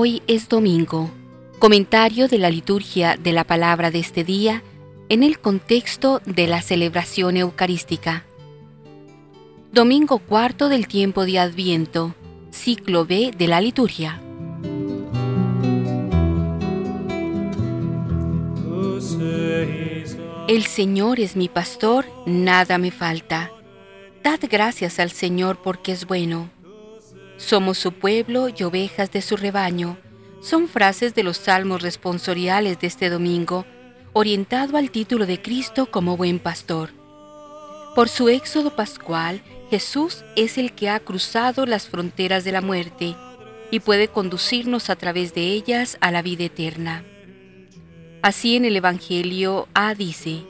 Hoy es domingo. Comentario de la liturgia de la palabra de este día en el contexto de la celebración eucarística. Domingo cuarto del tiempo de Adviento, ciclo B de la liturgia. El Señor es mi pastor, nada me falta. Dad gracias al Señor porque es bueno. Somos su pueblo y ovejas de su rebaño. Son frases de los salmos responsoriales de este domingo, orientado al título de Cristo como buen pastor. Por su éxodo pascual, Jesús es el que ha cruzado las fronteras de la muerte y puede conducirnos a través de ellas a la vida eterna. Así en el Evangelio A dice,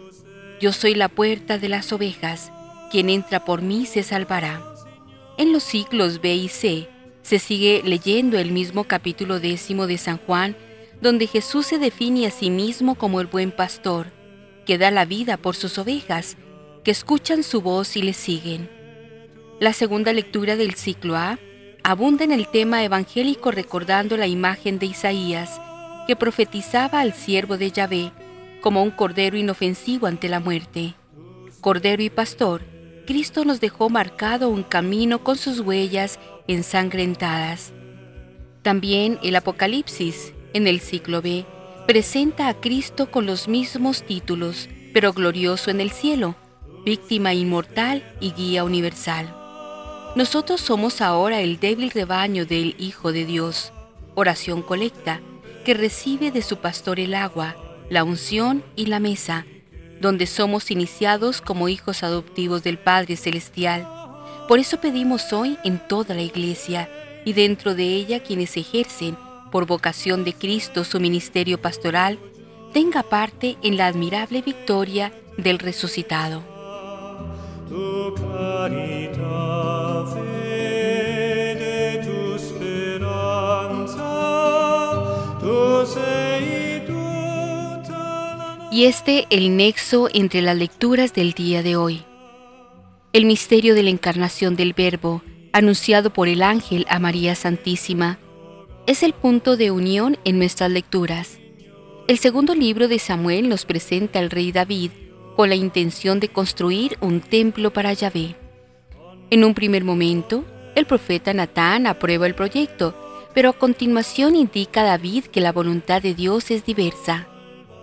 Yo soy la puerta de las ovejas, quien entra por mí se salvará. En los ciclos B y C se sigue leyendo el mismo capítulo décimo de San Juan, donde Jesús se define a sí mismo como el buen pastor, que da la vida por sus ovejas, que escuchan su voz y le siguen. La segunda lectura del ciclo A abunda en el tema evangélico recordando la imagen de Isaías, que profetizaba al siervo de Yahvé como un cordero inofensivo ante la muerte. Cordero y pastor, Cristo nos dejó marcado un camino con sus huellas ensangrentadas. También el Apocalipsis, en el ciclo B, presenta a Cristo con los mismos títulos, pero glorioso en el cielo, víctima inmortal y guía universal. Nosotros somos ahora el débil rebaño del Hijo de Dios. Oración colecta, que recibe de su pastor el agua, la unción y la mesa, donde somos iniciados como hijos adoptivos del Padre Celestial. Por eso pedimos hoy en toda la iglesia y dentro de ella quienes ejercen por vocación de Cristo su ministerio pastoral, tenga parte en la admirable victoria del resucitado. Y este el nexo entre las lecturas del día de hoy. El misterio de la encarnación del Verbo, anunciado por el ángel a María Santísima, es el punto de unión en nuestras lecturas. El segundo libro de Samuel nos presenta al rey David con la intención de construir un templo para Yahvé. En un primer momento, el profeta Natán aprueba el proyecto, pero a continuación indica a David que la voluntad de Dios es diversa.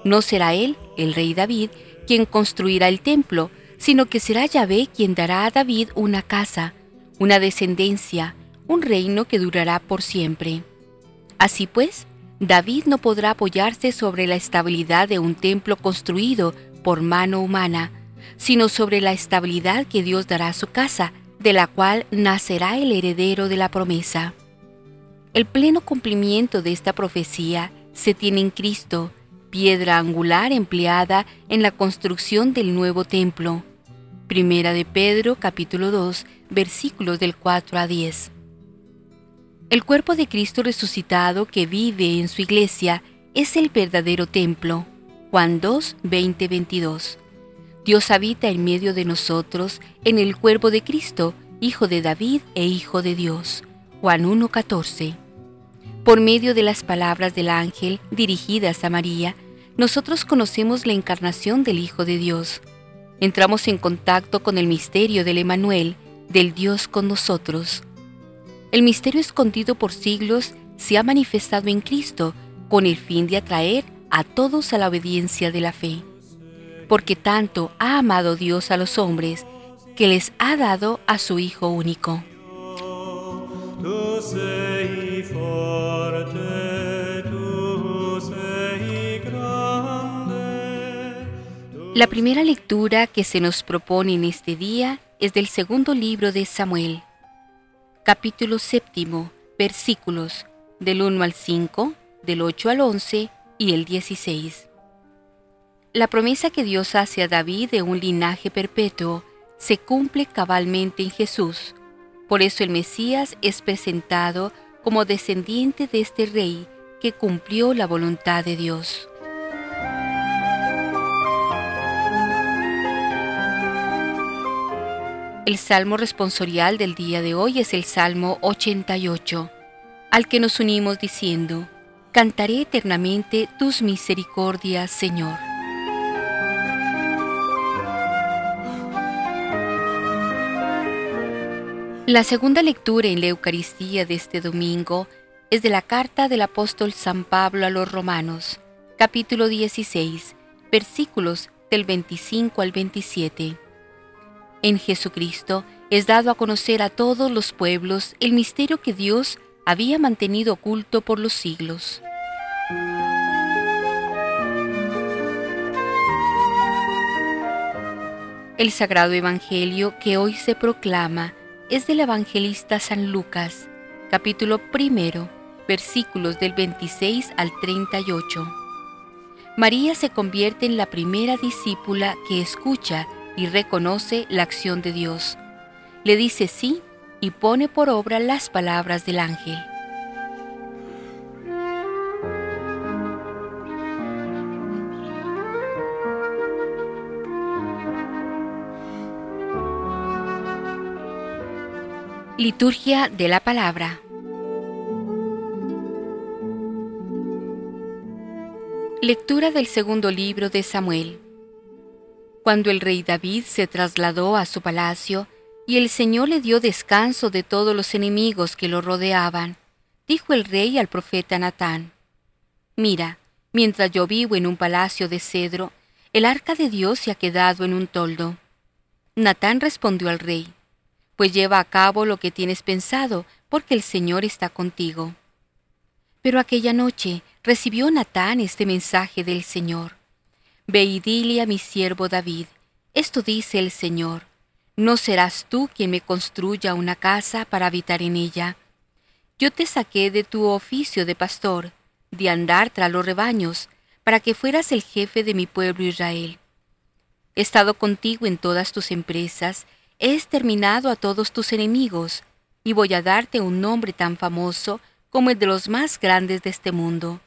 No será él, el rey David, quien construirá el templo, sino que será Yahvé quien dará a David una casa, una descendencia, un reino que durará por siempre. Así pues, David no podrá apoyarse sobre la estabilidad de un templo construido por mano humana, sino sobre la estabilidad que Dios dará a su casa, de la cual nacerá el heredero de la promesa. El pleno cumplimiento de esta profecía se tiene en Cristo, piedra angular empleada en la construcción del nuevo templo. Primera de Pedro capítulo 2 versículos del 4 a 10. El cuerpo de Cristo resucitado que vive en su iglesia es el verdadero templo. Juan 2, 20, 22. Dios habita en medio de nosotros en el cuerpo de Cristo, Hijo de David e Hijo de Dios. Juan 1, 14. Por medio de las palabras del ángel dirigidas a María, nosotros conocemos la encarnación del Hijo de Dios. Entramos en contacto con el misterio del Emanuel, del Dios con nosotros. El misterio escondido por siglos se ha manifestado en Cristo con el fin de atraer a todos a la obediencia de la fe. Porque tanto ha amado Dios a los hombres que les ha dado a su Hijo único. La primera lectura que se nos propone en este día es del segundo libro de Samuel, capítulo séptimo, versículos del 1 al 5, del 8 al 11 y el 16. La promesa que Dios hace a David de un linaje perpetuo se cumple cabalmente en Jesús. Por eso el Mesías es presentado como descendiente de este rey que cumplió la voluntad de Dios. El salmo responsorial del día de hoy es el Salmo 88. al que nos unimos diciendo, Cantaré eternamente tus misericordias, Señor. La segunda lectura en la Eucaristía de este domingo es de la carta del apóstol San Pablo a los Romanos, capítulo 16, versículos del 25 al 27. En Jesucristo es dado a conocer a todos los pueblos el misterio que Dios había mantenido oculto por los siglos. El Sagrado Evangelio que hoy se proclama es del evangelista San Lucas, capítulo primero, versículos del 26 al 38. María se convierte en la primera discípula que escucha y reconoce la acción de Dios. Le dice sí y pone por obra las palabras del ángel. Liturgia de la Palabra Lectura del segundo libro de Samuel Cuando el rey David se trasladó a su palacio y el Señor le dio descanso de todos los enemigos que lo rodeaban, dijo el rey al profeta Natán, Mira, mientras yo vivo en un palacio de cedro, el arca de Dios se ha quedado en un toldo. Natán respondió al rey, pues lleva a cabo lo que tienes pensado, porque el Señor está contigo. Pero aquella noche recibió Natán este mensaje del Señor. Ve a mi siervo David, esto dice el Señor, no serás tú quien me construya una casa para habitar en ella. Yo te saqué de tu oficio de pastor, de andar tras los rebaños, para que fueras el jefe de mi pueblo Israel. He estado contigo en todas tus empresas he exterminado a todos tus enemigos, y voy a darte un nombre tan famoso como el de los más grandes de este mundo.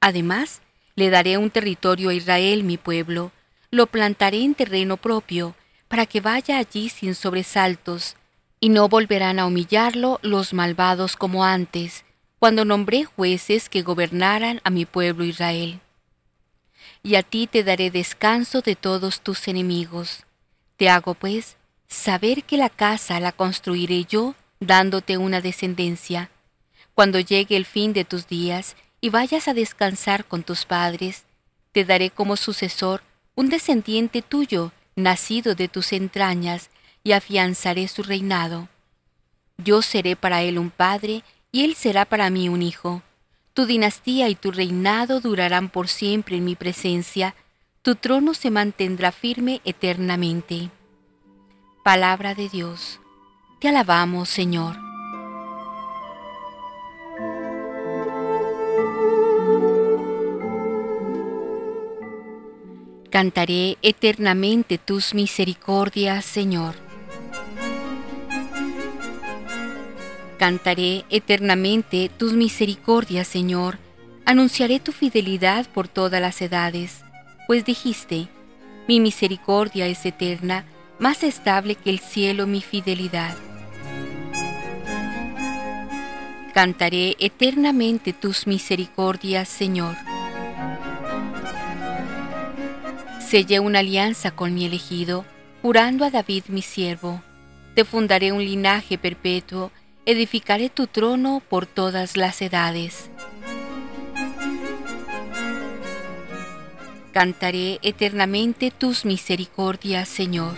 Además, le daré un territorio a Israel, mi pueblo, lo plantaré en terreno propio, para que vaya allí sin sobresaltos, y no volverán a humillarlo los malvados como antes, cuando nombré jueces que gobernaran a mi pueblo Israel. Y a ti te daré descanso de todos tus enemigos. Te hago, pues, saber que la casa la construiré yo dándote una descendencia. Cuando llegue el fin de tus días y vayas a descansar con tus padres, te daré como sucesor un descendiente tuyo, nacido de tus entrañas, y afianzaré su reinado. Yo seré para él un padre, y él será para mí un hijo. Tu dinastía y tu reinado durarán por siempre en mi presencia, tu trono se mantendrá firme eternamente. Palabra de Dios. Te alabamos, Señor. Cantaré eternamente tus misericordias, Señor. Cantaré eternamente tus misericordias, Señor. Anunciaré tu fidelidad por todas las edades, pues dijiste, mi misericordia es eterna más estable que el cielo mi fidelidad. Cantaré eternamente tus misericordias, Señor. Sellé una alianza con mi elegido, jurando a David mi siervo. Te fundaré un linaje perpetuo, edificaré tu trono por todas las edades. Cantaré eternamente tus misericordias, Señor.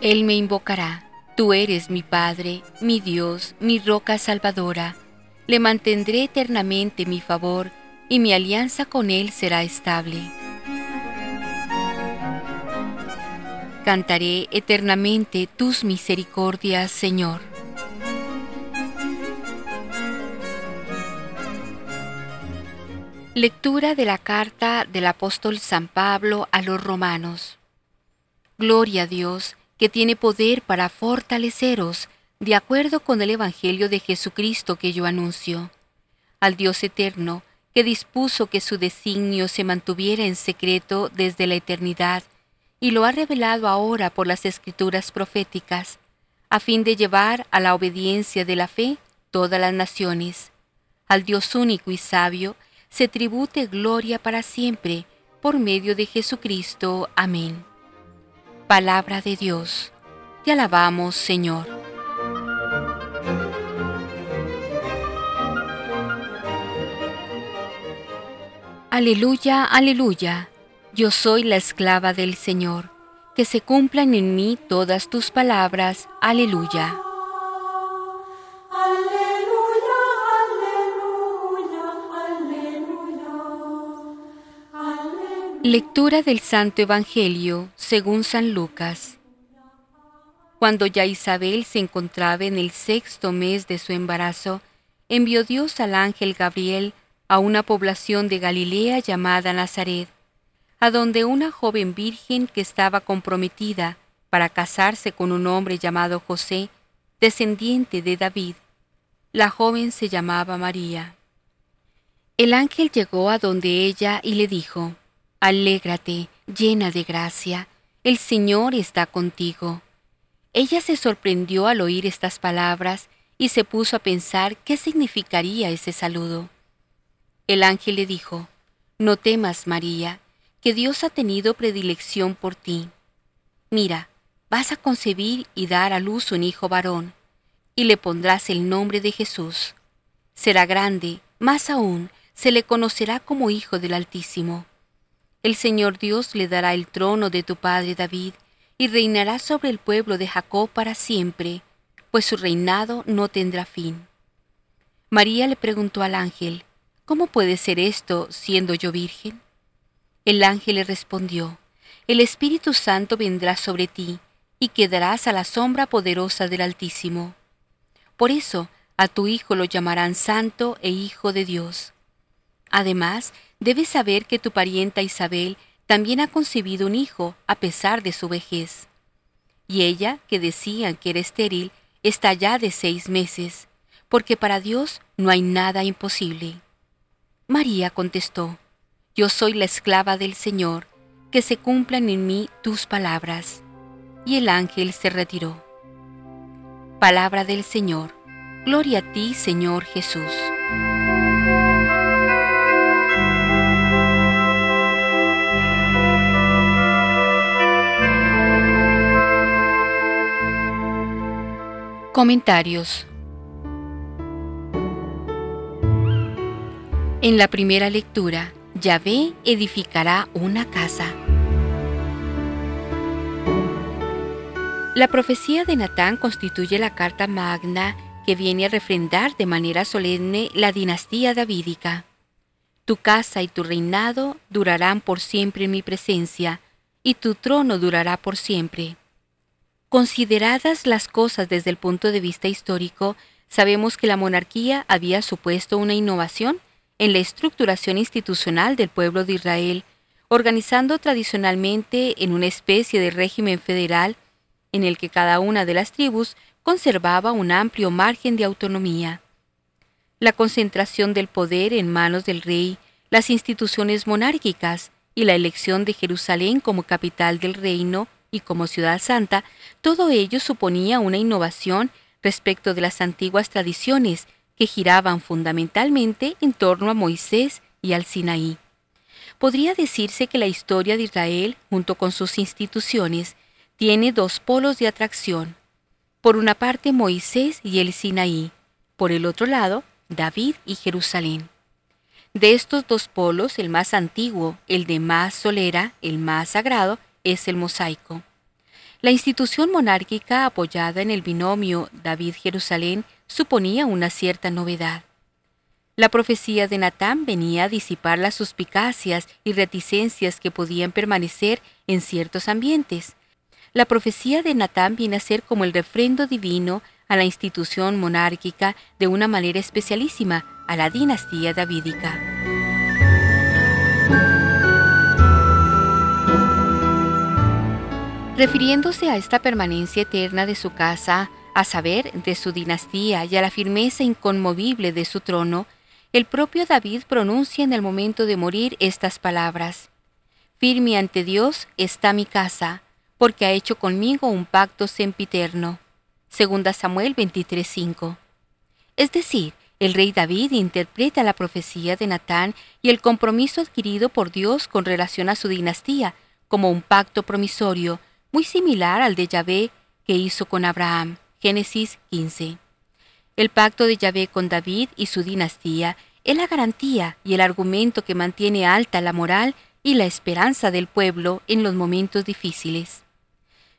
Él me invocará, tú eres mi Padre, mi Dios, mi roca salvadora. Le mantendré eternamente mi favor, y mi alianza con Él será estable. Cantaré eternamente tus misericordias, Señor. Lectura de la carta del apóstol San Pablo a los romanos. Gloria a Dios que tiene poder para fortaleceros de acuerdo con el Evangelio de Jesucristo que yo anuncio. Al Dios eterno, que dispuso que su designio se mantuviera en secreto desde la eternidad, y lo ha revelado ahora por las escrituras proféticas, a fin de llevar a la obediencia de la fe todas las naciones. Al Dios único y sabio se tribute gloria para siempre, por medio de Jesucristo. Amén. Palabra de Dios. Te alabamos, Señor. Aleluya, aleluya. Yo soy la esclava del Señor. Que se cumplan en mí todas tus palabras. Aleluya. Lectura del Santo Evangelio según San Lucas. Cuando ya Isabel se encontraba en el sexto mes de su embarazo, envió Dios al ángel Gabriel a una población de Galilea llamada Nazaret, a donde una joven virgen que estaba comprometida para casarse con un hombre llamado José, descendiente de David. La joven se llamaba María. El ángel llegó a donde ella y le dijo, Alégrate, llena de gracia, el Señor está contigo. Ella se sorprendió al oír estas palabras y se puso a pensar qué significaría ese saludo. El ángel le dijo, No temas, María, que Dios ha tenido predilección por ti. Mira, vas a concebir y dar a luz un hijo varón, y le pondrás el nombre de Jesús. Será grande, más aún, se le conocerá como Hijo del Altísimo el Señor Dios le dará el trono de tu padre David, y reinará sobre el pueblo de Jacob para siempre, pues su reinado no tendrá fin. María le preguntó al ángel, ¿Cómo puede ser esto siendo yo virgen? El ángel le respondió, El Espíritu Santo vendrá sobre ti, y quedarás a la sombra poderosa del Altísimo. Por eso a tu hijo lo llamarán Santo e Hijo de Dios. Además, debes saber que tu parienta Isabel también ha concebido un hijo a pesar de su vejez. Y ella, que decían que era estéril, está ya de seis meses, porque para Dios no hay nada imposible. María contestó, Yo soy la esclava del Señor, que se cumplan en mí tus palabras. Y el ángel se retiró. Palabra del Señor. Gloria a ti, Señor Jesús. Comentarios En la primera lectura, Yahvé edificará una casa. La profecía de Natán constituye la carta magna que viene a refrendar de manera solemne la dinastía davídica. Tu casa y tu reinado durarán por siempre en mi presencia, y tu trono durará por siempre. Consideradas las cosas desde el punto de vista histórico, sabemos que la monarquía había supuesto una innovación en la estructuración institucional del pueblo de Israel, organizando tradicionalmente en una especie de régimen federal en el que cada una de las tribus conservaba un amplio margen de autonomía. La concentración del poder en manos del rey, las instituciones monárquicas y la elección de Jerusalén como capital del reino y como ciudad santa, todo ello suponía una innovación respecto de las antiguas tradiciones que giraban fundamentalmente en torno a Moisés y al Sinaí. Podría decirse que la historia de Israel, junto con sus instituciones, tiene dos polos de atracción. Por una parte Moisés y el Sinaí, por el otro lado David y Jerusalén. De estos dos polos, el más antiguo, el de más solera, el más sagrado, es el mosaico. La institución monárquica apoyada en el binomio David-Jerusalén suponía una cierta novedad. La profecía de Natán venía a disipar las suspicacias y reticencias que podían permanecer en ciertos ambientes. La profecía de Natán viene a ser como el refrendo divino a la institución monárquica de una manera especialísima, a la dinastía davídica. Refiriéndose a esta permanencia eterna de su casa, a saber, de su dinastía y a la firmeza inconmovible de su trono, el propio David pronuncia en el momento de morir estas palabras. Firme ante Dios está mi casa, porque ha hecho conmigo un pacto sempiterno. 2 Samuel 23:5. Es decir, el rey David interpreta la profecía de Natán y el compromiso adquirido por Dios con relación a su dinastía como un pacto promisorio, muy similar al de Yahvé que hizo con Abraham. Génesis 15. El pacto de Yahvé con David y su dinastía es la garantía y el argumento que mantiene alta la moral y la esperanza del pueblo en los momentos difíciles.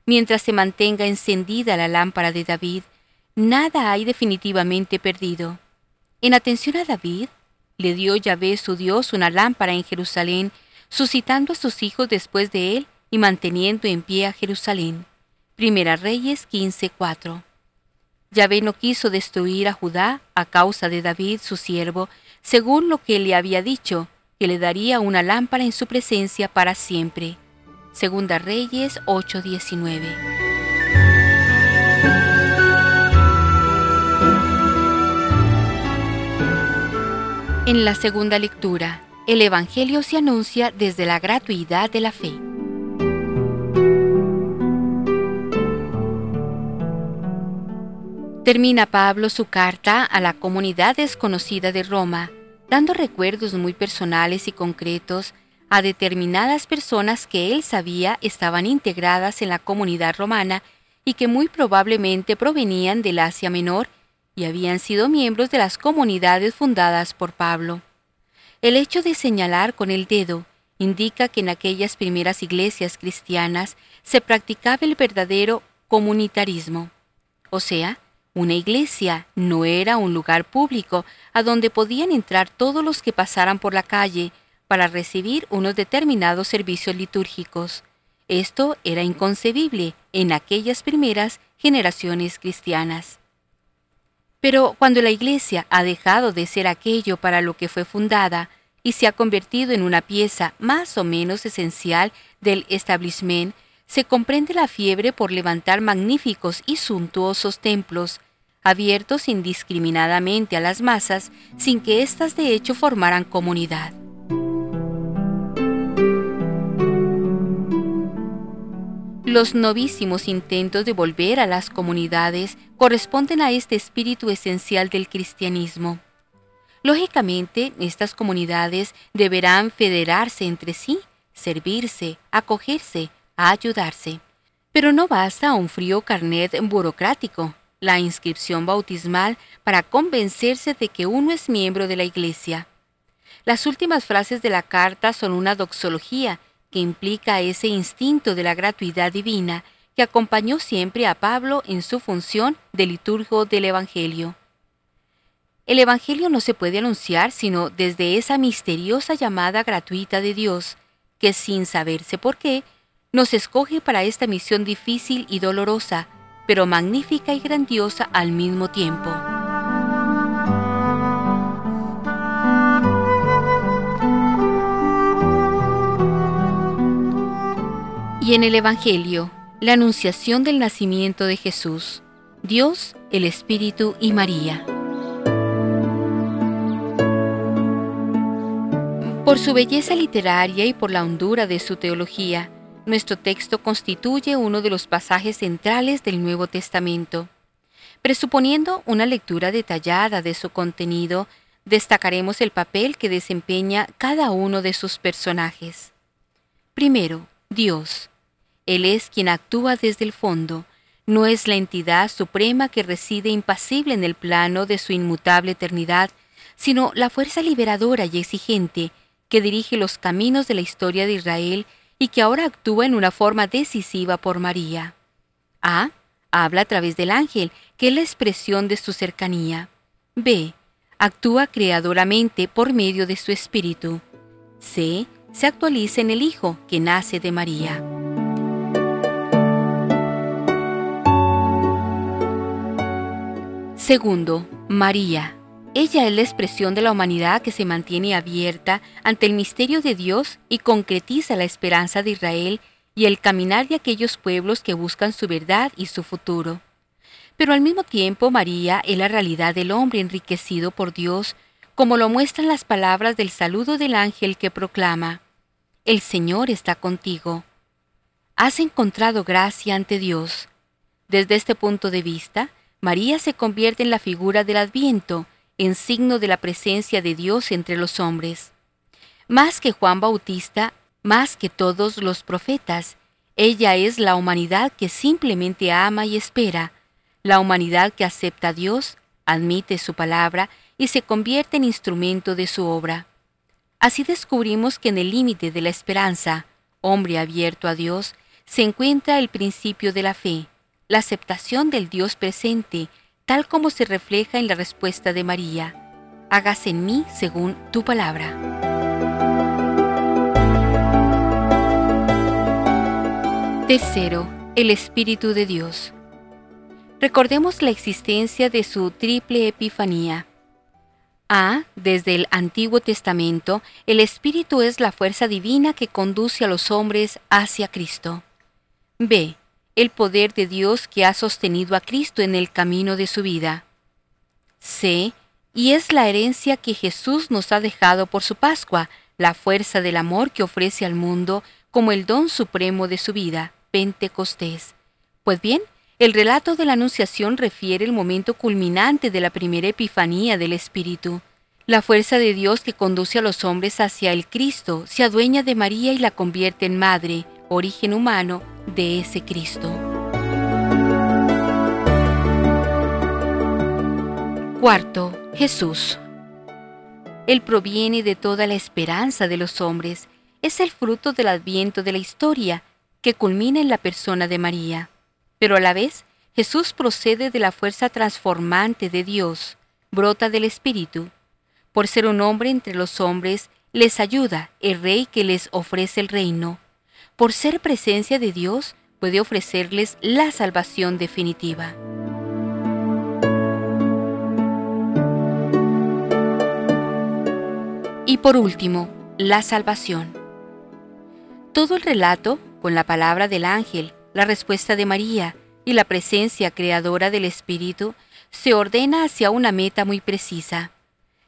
Mientras se mantenga encendida la lámpara de David, nada hay definitivamente perdido. En atención a David, le dio Yahvé su Dios una lámpara en Jerusalén, suscitando a sus hijos después de él y manteniendo en pie a Jerusalén. Primera Reyes 15:4. Yahvé no quiso destruir a Judá a causa de David, su siervo, según lo que le había dicho, que le daría una lámpara en su presencia para siempre. Segunda Reyes 8:19. En la segunda lectura, el Evangelio se anuncia desde la gratuidad de la fe. Termina Pablo su carta a la comunidad desconocida de Roma, dando recuerdos muy personales y concretos a determinadas personas que él sabía estaban integradas en la comunidad romana y que muy probablemente provenían del Asia Menor y habían sido miembros de las comunidades fundadas por Pablo. El hecho de señalar con el dedo indica que en aquellas primeras iglesias cristianas se practicaba el verdadero comunitarismo, o sea, una iglesia no era un lugar público a donde podían entrar todos los que pasaran por la calle para recibir unos determinados servicios litúrgicos. Esto era inconcebible en aquellas primeras generaciones cristianas. Pero cuando la iglesia ha dejado de ser aquello para lo que fue fundada y se ha convertido en una pieza más o menos esencial del establishment, se comprende la fiebre por levantar magníficos y suntuosos templos abiertos indiscriminadamente a las masas sin que éstas de hecho formaran comunidad. Los novísimos intentos de volver a las comunidades corresponden a este espíritu esencial del cristianismo. Lógicamente, estas comunidades deberán federarse entre sí, servirse, acogerse, ayudarse. Pero no basta un frío carnet burocrático, la inscripción bautismal para convencerse de que uno es miembro de la Iglesia. Las últimas frases de la carta son una doxología que implica ese instinto de la gratuidad divina que acompañó siempre a Pablo en su función de liturgo del Evangelio. El Evangelio no se puede anunciar sino desde esa misteriosa llamada gratuita de Dios, que sin saberse por qué, nos escoge para esta misión difícil y dolorosa, pero magnífica y grandiosa al mismo tiempo. Y en el Evangelio, la anunciación del nacimiento de Jesús, Dios, el Espíritu y María. Por su belleza literaria y por la hondura de su teología, nuestro texto constituye uno de los pasajes centrales del Nuevo Testamento. Presuponiendo una lectura detallada de su contenido, destacaremos el papel que desempeña cada uno de sus personajes. Primero, Dios. Él es quien actúa desde el fondo, no es la entidad suprema que reside impasible en el plano de su inmutable eternidad, sino la fuerza liberadora y exigente que dirige los caminos de la historia de Israel y que ahora actúa en una forma decisiva por María. A. Habla a través del ángel, que es la expresión de su cercanía. B. Actúa creadoramente por medio de su espíritu. C. Se actualiza en el Hijo, que nace de María. Segundo, María. Ella es la expresión de la humanidad que se mantiene abierta ante el misterio de Dios y concretiza la esperanza de Israel y el caminar de aquellos pueblos que buscan su verdad y su futuro. Pero al mismo tiempo María es la realidad del hombre enriquecido por Dios, como lo muestran las palabras del saludo del ángel que proclama, El Señor está contigo. Has encontrado gracia ante Dios. Desde este punto de vista, María se convierte en la figura del Adviento, en signo de la presencia de Dios entre los hombres. Más que Juan Bautista, más que todos los profetas, ella es la humanidad que simplemente ama y espera, la humanidad que acepta a Dios, admite su palabra y se convierte en instrumento de su obra. Así descubrimos que en el límite de la esperanza, hombre abierto a Dios, se encuentra el principio de la fe, la aceptación del Dios presente, tal como se refleja en la respuesta de María. Hágase en mí según tu palabra. Tercero, el Espíritu de Dios. Recordemos la existencia de su triple epifanía. A. Desde el Antiguo Testamento, el Espíritu es la fuerza divina que conduce a los hombres hacia Cristo. B. El poder de Dios que ha sostenido a Cristo en el camino de su vida. C. Y es la herencia que Jesús nos ha dejado por su Pascua, la fuerza del amor que ofrece al mundo como el don supremo de su vida, Pentecostés. Pues bien, el relato de la Anunciación refiere el momento culminante de la primera epifanía del Espíritu. La fuerza de Dios que conduce a los hombres hacia el Cristo se adueña de María y la convierte en madre, origen humano de ese Cristo. Cuarto, Jesús. Él proviene de toda la esperanza de los hombres, es el fruto del adviento de la historia, que culmina en la persona de María. Pero a la vez, Jesús procede de la fuerza transformante de Dios, brota del Espíritu. Por ser un hombre entre los hombres, les ayuda el Rey que les ofrece el reino. Por ser presencia de Dios, puede ofrecerles la salvación definitiva. Y por último, la salvación. Todo el relato, con la palabra del ángel, la respuesta de María y la presencia creadora del Espíritu se ordena hacia una meta muy precisa,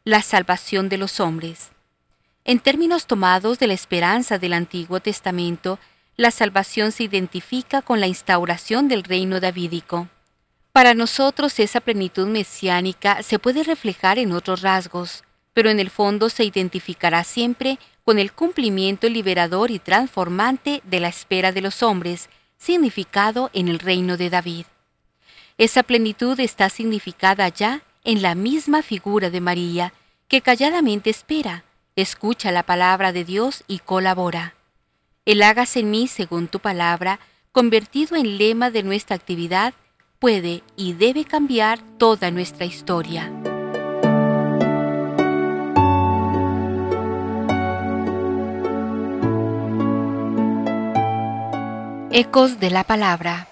la salvación de los hombres. En términos tomados de la esperanza del Antiguo Testamento, la salvación se identifica con la instauración del reino davídico. Para nosotros esa plenitud mesiánica se puede reflejar en otros rasgos, pero en el fondo se identificará siempre con el cumplimiento liberador y transformante de la espera de los hombres, significado en el reino de David. Esa plenitud está significada ya en la misma figura de María, que calladamente espera, escucha la palabra de Dios y colabora. El hágase en mí según tu palabra, convertido en lema de nuestra actividad, puede y debe cambiar toda nuestra historia. Ecos de la Palabra.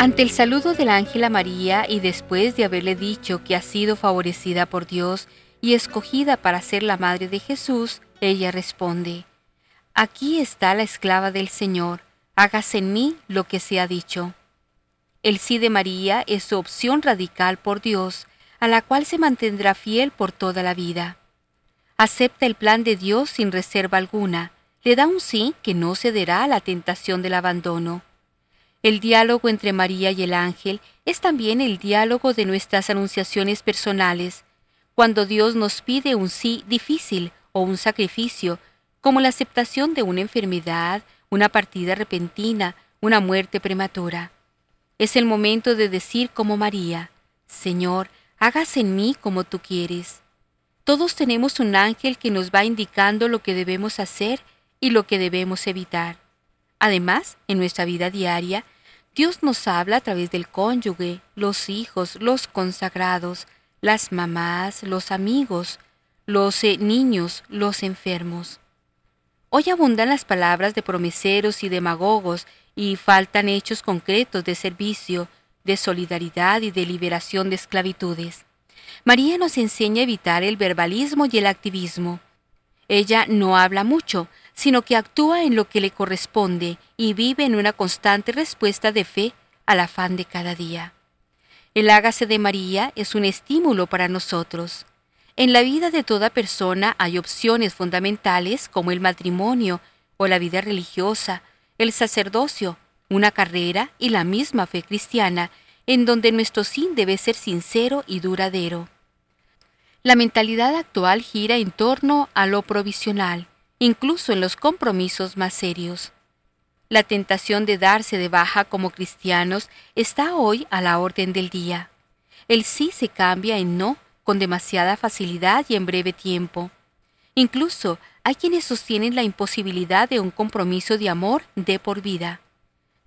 Ante el saludo del ángel a María y después de haberle dicho que ha sido favorecida por Dios y escogida para ser la madre de Jesús, ella responde, Aquí está la esclava del Señor, hágase en mí lo que se ha dicho. El sí de María es su opción radical por Dios, a la cual se mantendrá fiel por toda la vida acepta el plan de Dios sin reserva alguna, le da un sí que no cederá a la tentación del abandono. El diálogo entre María y el ángel es también el diálogo de nuestras anunciaciones personales, cuando Dios nos pide un sí difícil o un sacrificio, como la aceptación de una enfermedad, una partida repentina, una muerte prematura. Es el momento de decir como María, Señor, hágase en mí como tú quieres. Todos tenemos un ángel que nos va indicando lo que debemos hacer y lo que debemos evitar. Además, en nuestra vida diaria, Dios nos habla a través del cónyuge, los hijos, los consagrados, las mamás, los amigos, los eh, niños, los enfermos. Hoy abundan las palabras de promeseros y demagogos y faltan hechos concretos de servicio, de solidaridad y de liberación de esclavitudes. María nos enseña a evitar el verbalismo y el activismo. Ella no habla mucho, sino que actúa en lo que le corresponde y vive en una constante respuesta de fe al afán de cada día. El hágase de María es un estímulo para nosotros. En la vida de toda persona hay opciones fundamentales como el matrimonio o la vida religiosa, el sacerdocio, una carrera y la misma fe cristiana, en donde nuestro sin debe ser sincero y duradero. La mentalidad actual gira en torno a lo provisional, incluso en los compromisos más serios. La tentación de darse de baja como cristianos está hoy a la orden del día. El sí se cambia en no con demasiada facilidad y en breve tiempo. Incluso hay quienes sostienen la imposibilidad de un compromiso de amor de por vida.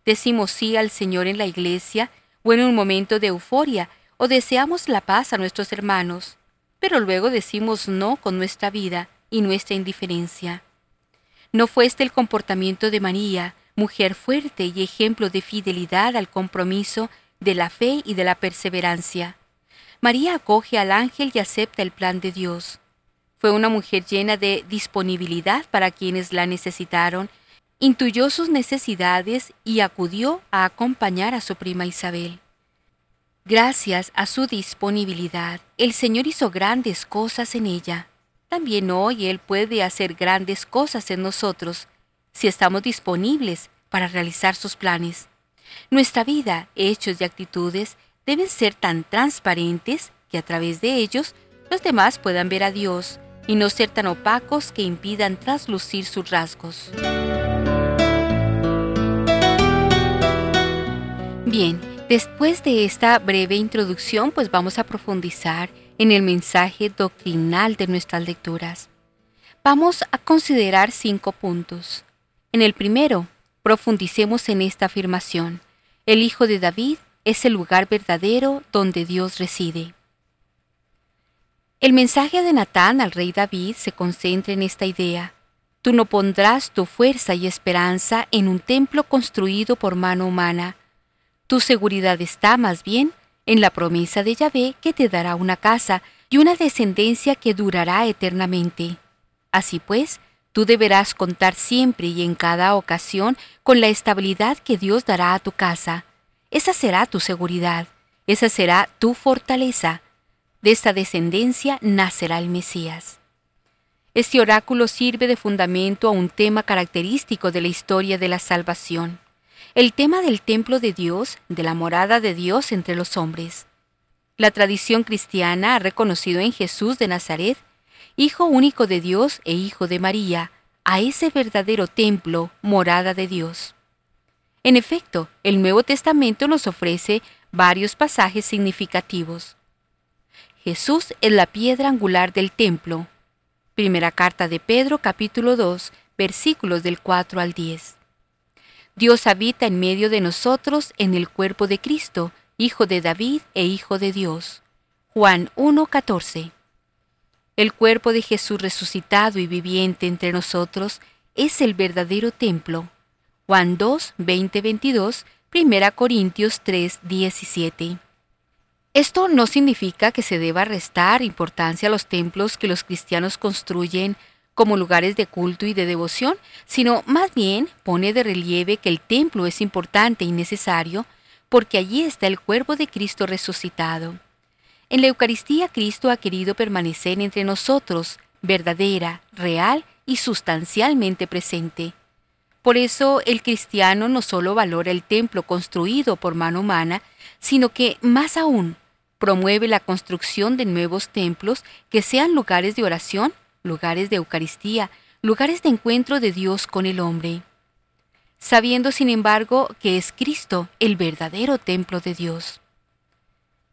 Decimos sí al Señor en la iglesia o en un momento de euforia o deseamos la paz a nuestros hermanos, pero luego decimos no con nuestra vida y nuestra indiferencia. ¿No fue este el comportamiento de María, mujer fuerte y ejemplo de fidelidad al compromiso, de la fe y de la perseverancia? María acoge al ángel y acepta el plan de Dios. Fue una mujer llena de disponibilidad para quienes la necesitaron, intuyó sus necesidades y acudió a acompañar a su prima Isabel. Gracias a su disponibilidad, el Señor hizo grandes cosas en ella. También hoy Él puede hacer grandes cosas en nosotros si estamos disponibles para realizar sus planes. Nuestra vida, hechos y actitudes deben ser tan transparentes que a través de ellos los demás puedan ver a Dios y no ser tan opacos que impidan traslucir sus rasgos. Bien, después de esta breve introducción, pues vamos a profundizar en el mensaje doctrinal de nuestras lecturas. Vamos a considerar cinco puntos. En el primero, profundicemos en esta afirmación. El Hijo de David es el lugar verdadero donde Dios reside. El mensaje de Natán al rey David se concentra en esta idea. Tú no pondrás tu fuerza y esperanza en un templo construido por mano humana. Tu seguridad está más bien en la promesa de Yahvé que te dará una casa y una descendencia que durará eternamente. Así pues, tú deberás contar siempre y en cada ocasión con la estabilidad que Dios dará a tu casa esa será tu seguridad, esa será tu fortaleza. De esta descendencia nacerá el Mesías. Este oráculo sirve de fundamento a un tema característico de la historia de la salvación, el tema del templo de Dios, de la morada de Dios entre los hombres. La tradición cristiana ha reconocido en Jesús de Nazaret, Hijo único de Dios e Hijo de María, a ese verdadero templo, morada de Dios. En efecto, el Nuevo Testamento nos ofrece varios pasajes significativos. Jesús es la piedra angular del templo. Primera carta de Pedro capítulo 2 versículos del 4 al 10. Dios habita en medio de nosotros en el cuerpo de Cristo, Hijo de David e Hijo de Dios. Juan 1.14. El cuerpo de Jesús resucitado y viviente entre nosotros es el verdadero templo. Juan 2, 20, 22, 1 Corintios 3, 17. Esto no significa que se deba restar importancia a los templos que los cristianos construyen como lugares de culto y de devoción, sino más bien pone de relieve que el templo es importante y necesario porque allí está el cuerpo de Cristo resucitado. En la Eucaristía Cristo ha querido permanecer entre nosotros, verdadera, real y sustancialmente presente. Por eso el cristiano no solo valora el templo construido por mano humana, sino que, más aún, promueve la construcción de nuevos templos que sean lugares de oración, lugares de Eucaristía, lugares de encuentro de Dios con el hombre. Sabiendo, sin embargo, que es Cristo el verdadero templo de Dios.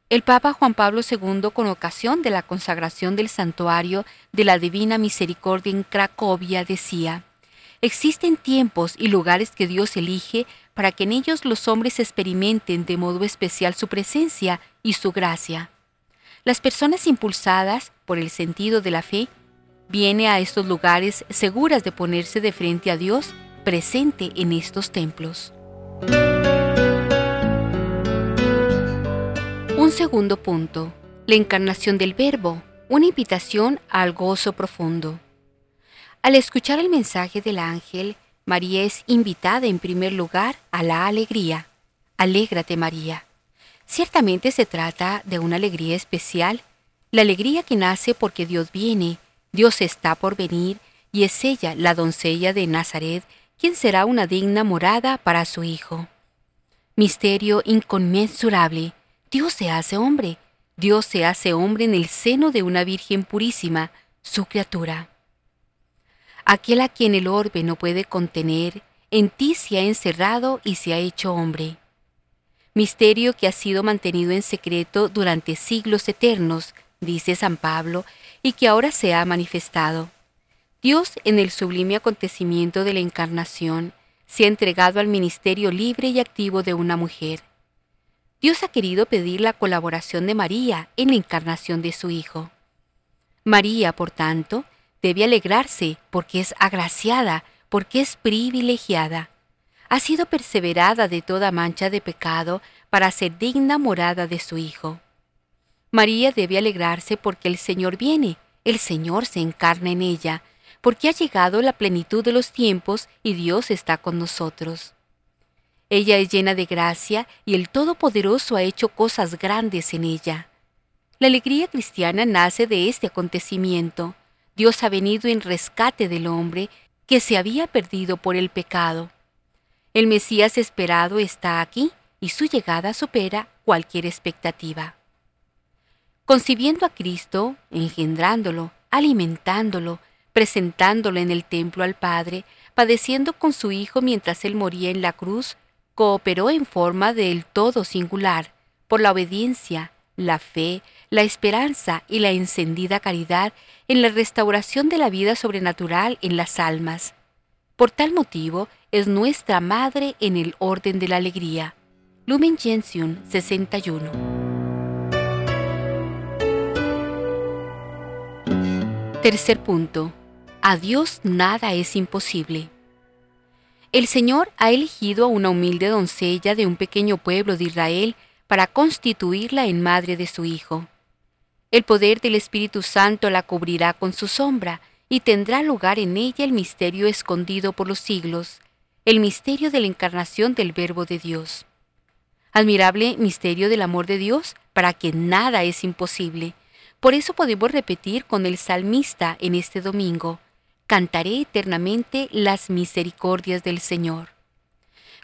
El Papa Juan Pablo II, con ocasión de la consagración del santuario de la Divina Misericordia en Cracovia, decía, Existen tiempos y lugares que Dios elige para que en ellos los hombres experimenten de modo especial su presencia y su gracia. Las personas impulsadas por el sentido de la fe vienen a estos lugares seguras de ponerse de frente a Dios presente en estos templos. Un segundo punto. La encarnación del Verbo, una invitación al gozo profundo. Al escuchar el mensaje del ángel, María es invitada en primer lugar a la alegría. Alégrate María. Ciertamente se trata de una alegría especial, la alegría que nace porque Dios viene, Dios está por venir, y es ella, la doncella de Nazaret, quien será una digna morada para su Hijo. Misterio inconmensurable. Dios se hace hombre. Dios se hace hombre en el seno de una Virgen purísima, su criatura. Aquel a quien el orbe no puede contener, en ti se ha encerrado y se ha hecho hombre. Misterio que ha sido mantenido en secreto durante siglos eternos, dice San Pablo, y que ahora se ha manifestado. Dios, en el sublime acontecimiento de la encarnación, se ha entregado al ministerio libre y activo de una mujer. Dios ha querido pedir la colaboración de María en la encarnación de su Hijo. María, por tanto, debe alegrarse porque es agraciada, porque es privilegiada. Ha sido perseverada de toda mancha de pecado para ser digna morada de su Hijo. María debe alegrarse porque el Señor viene, el Señor se encarna en ella, porque ha llegado la plenitud de los tiempos y Dios está con nosotros. Ella es llena de gracia y el Todopoderoso ha hecho cosas grandes en ella. La alegría cristiana nace de este acontecimiento. Dios ha venido en rescate del hombre que se había perdido por el pecado. El Mesías esperado está aquí y su llegada supera cualquier expectativa concibiendo a Cristo, engendrándolo, alimentándolo, presentándolo en el templo al Padre, padeciendo con su Hijo mientras él moría en la cruz, cooperó en forma del todo singular, por la obediencia, la fe, la esperanza y la encendida caridad en la restauración de la vida sobrenatural en las almas. Por tal motivo es nuestra Madre en el orden de la alegría. Lumen Gentium 61 Tercer punto. A Dios nada es imposible. El Señor ha elegido a una humilde doncella de un pequeño pueblo de Israel para constituirla en madre de su Hijo. El poder del Espíritu Santo la cubrirá con su sombra y tendrá lugar en ella el misterio escondido por los siglos, el misterio de la encarnación del Verbo de Dios. Admirable misterio del amor de Dios para quien nada es imposible por eso podemos repetir con el salmista en este domingo, cantaré eternamente las misericordias del Señor.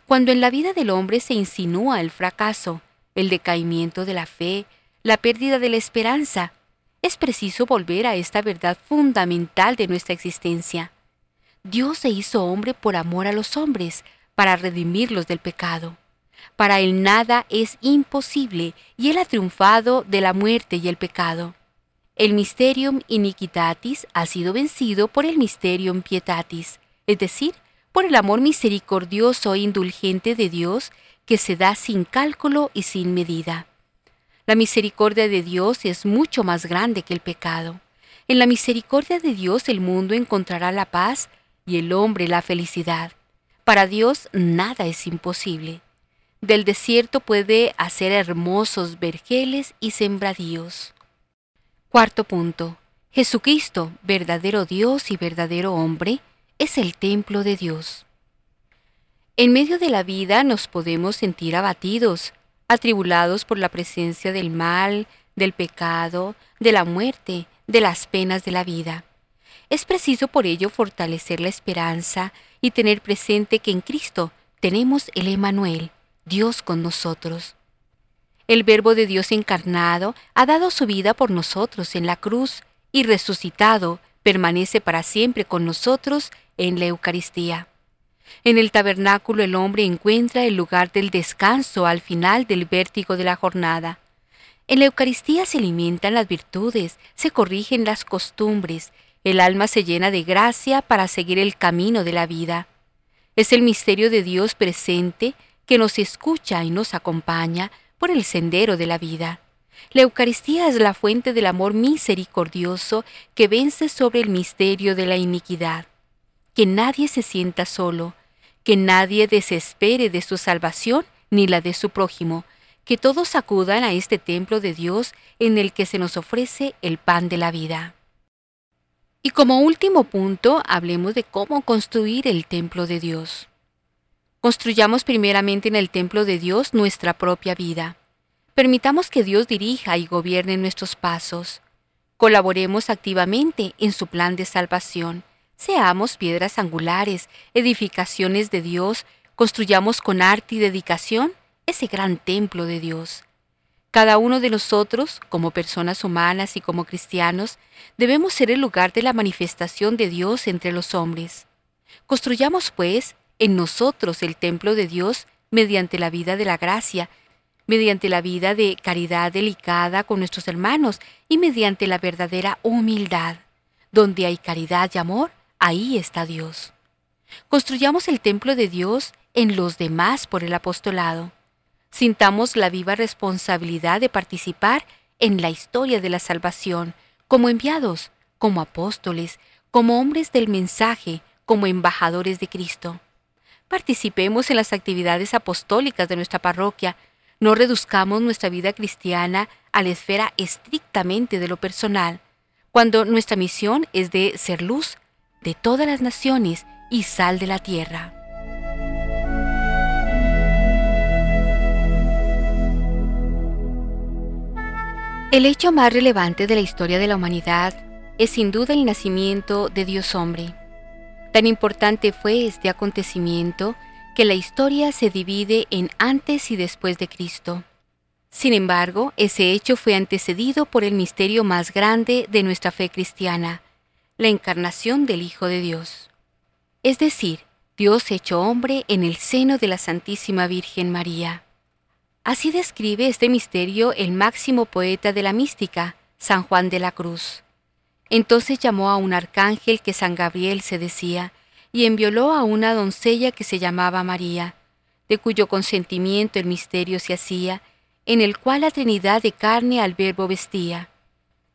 Cuando en la vida del hombre se insinúa el fracaso, el decaimiento de la fe, la pérdida de la esperanza, es preciso volver a esta verdad fundamental de nuestra existencia. Dios se hizo hombre por amor a los hombres, para redimirlos del pecado. Para él nada es imposible y él ha triunfado de la muerte y el pecado. El mysterium iniquitatis ha sido vencido por el mysterium pietatis, es decir, por el amor misericordioso e indulgente de Dios que se da sin cálculo y sin medida. La misericordia de Dios es mucho más grande que el pecado. En la misericordia de Dios el mundo encontrará la paz y el hombre la felicidad. Para Dios nada es imposible. Del desierto puede hacer hermosos vergeles y sembradíos. Cuarto punto. Jesucristo, verdadero Dios y verdadero hombre, es el templo de Dios. En medio de la vida nos podemos sentir abatidos, atribulados por la presencia del mal, del pecado, de la muerte, de las penas de la vida. Es preciso por ello fortalecer la esperanza y tener presente que en Cristo tenemos el Emanuel, Dios con nosotros. El Verbo de Dios encarnado ha dado su vida por nosotros en la cruz y resucitado permanece para siempre con nosotros en la Eucaristía. En el tabernáculo el hombre encuentra el lugar del descanso al final del vértigo de la jornada. En la Eucaristía se alimentan las virtudes, se corrigen las costumbres, el alma se llena de gracia para seguir el camino de la vida. Es el misterio de Dios presente que nos escucha y nos acompaña por el sendero de la vida. La Eucaristía es la fuente del amor misericordioso que vence sobre el misterio de la iniquidad. Que nadie se sienta solo, que nadie desespere de su salvación ni la de su prójimo, que todos acudan a este templo de Dios en el que se nos ofrece el pan de la vida. Y como último punto, hablemos de cómo construir el templo de Dios. Construyamos primeramente en el templo de Dios nuestra propia vida. Permitamos que Dios dirija y gobierne nuestros pasos. Colaboremos activamente en su plan de salvación, Seamos piedras angulares, edificaciones de Dios, construyamos con arte y dedicación ese gran templo de Dios. Cada uno de nosotros, como personas humanas y como cristianos, debemos ser el lugar de la manifestación de Dios entre los hombres. Construyamos, pues, en nosotros el templo de Dios mediante la vida de la gracia, mediante la vida de caridad delicada con nuestros hermanos y mediante la verdadera humildad. Donde hay caridad y amor, ahí está Dios. Construyamos el templo de Dios en los demás por el apostolado. Sintamos la viva responsabilidad de participar en la historia de la salvación, como enviados, como apóstoles, como hombres del mensaje, como embajadores de Cristo. Participemos en las actividades apostólicas de nuestra parroquia, no reduzcamos nuestra vida cristiana a la esfera estrictamente de lo personal, cuando nuestra misión es de ser luz de todas las naciones y sal de la tierra. El hecho más relevante de la historia de la humanidad es sin duda el nacimiento de Dios hombre. Tan importante fue este acontecimiento que la historia se divide en antes y después de Cristo. Sin embargo, ese hecho fue antecedido por el misterio más grande de nuestra fe cristiana, la encarnación del Hijo de Dios. Es decir, Dios hecho hombre en el seno de la Santísima Virgen María. Así describe este misterio el máximo poeta de la mística, San Juan de la Cruz. Entonces llamó a un arcángel que San Gabriel se decía, y envioló a una doncella que se llamaba María, de cuyo consentimiento el misterio se hacía, en el cual la Trinidad de carne al Verbo vestía.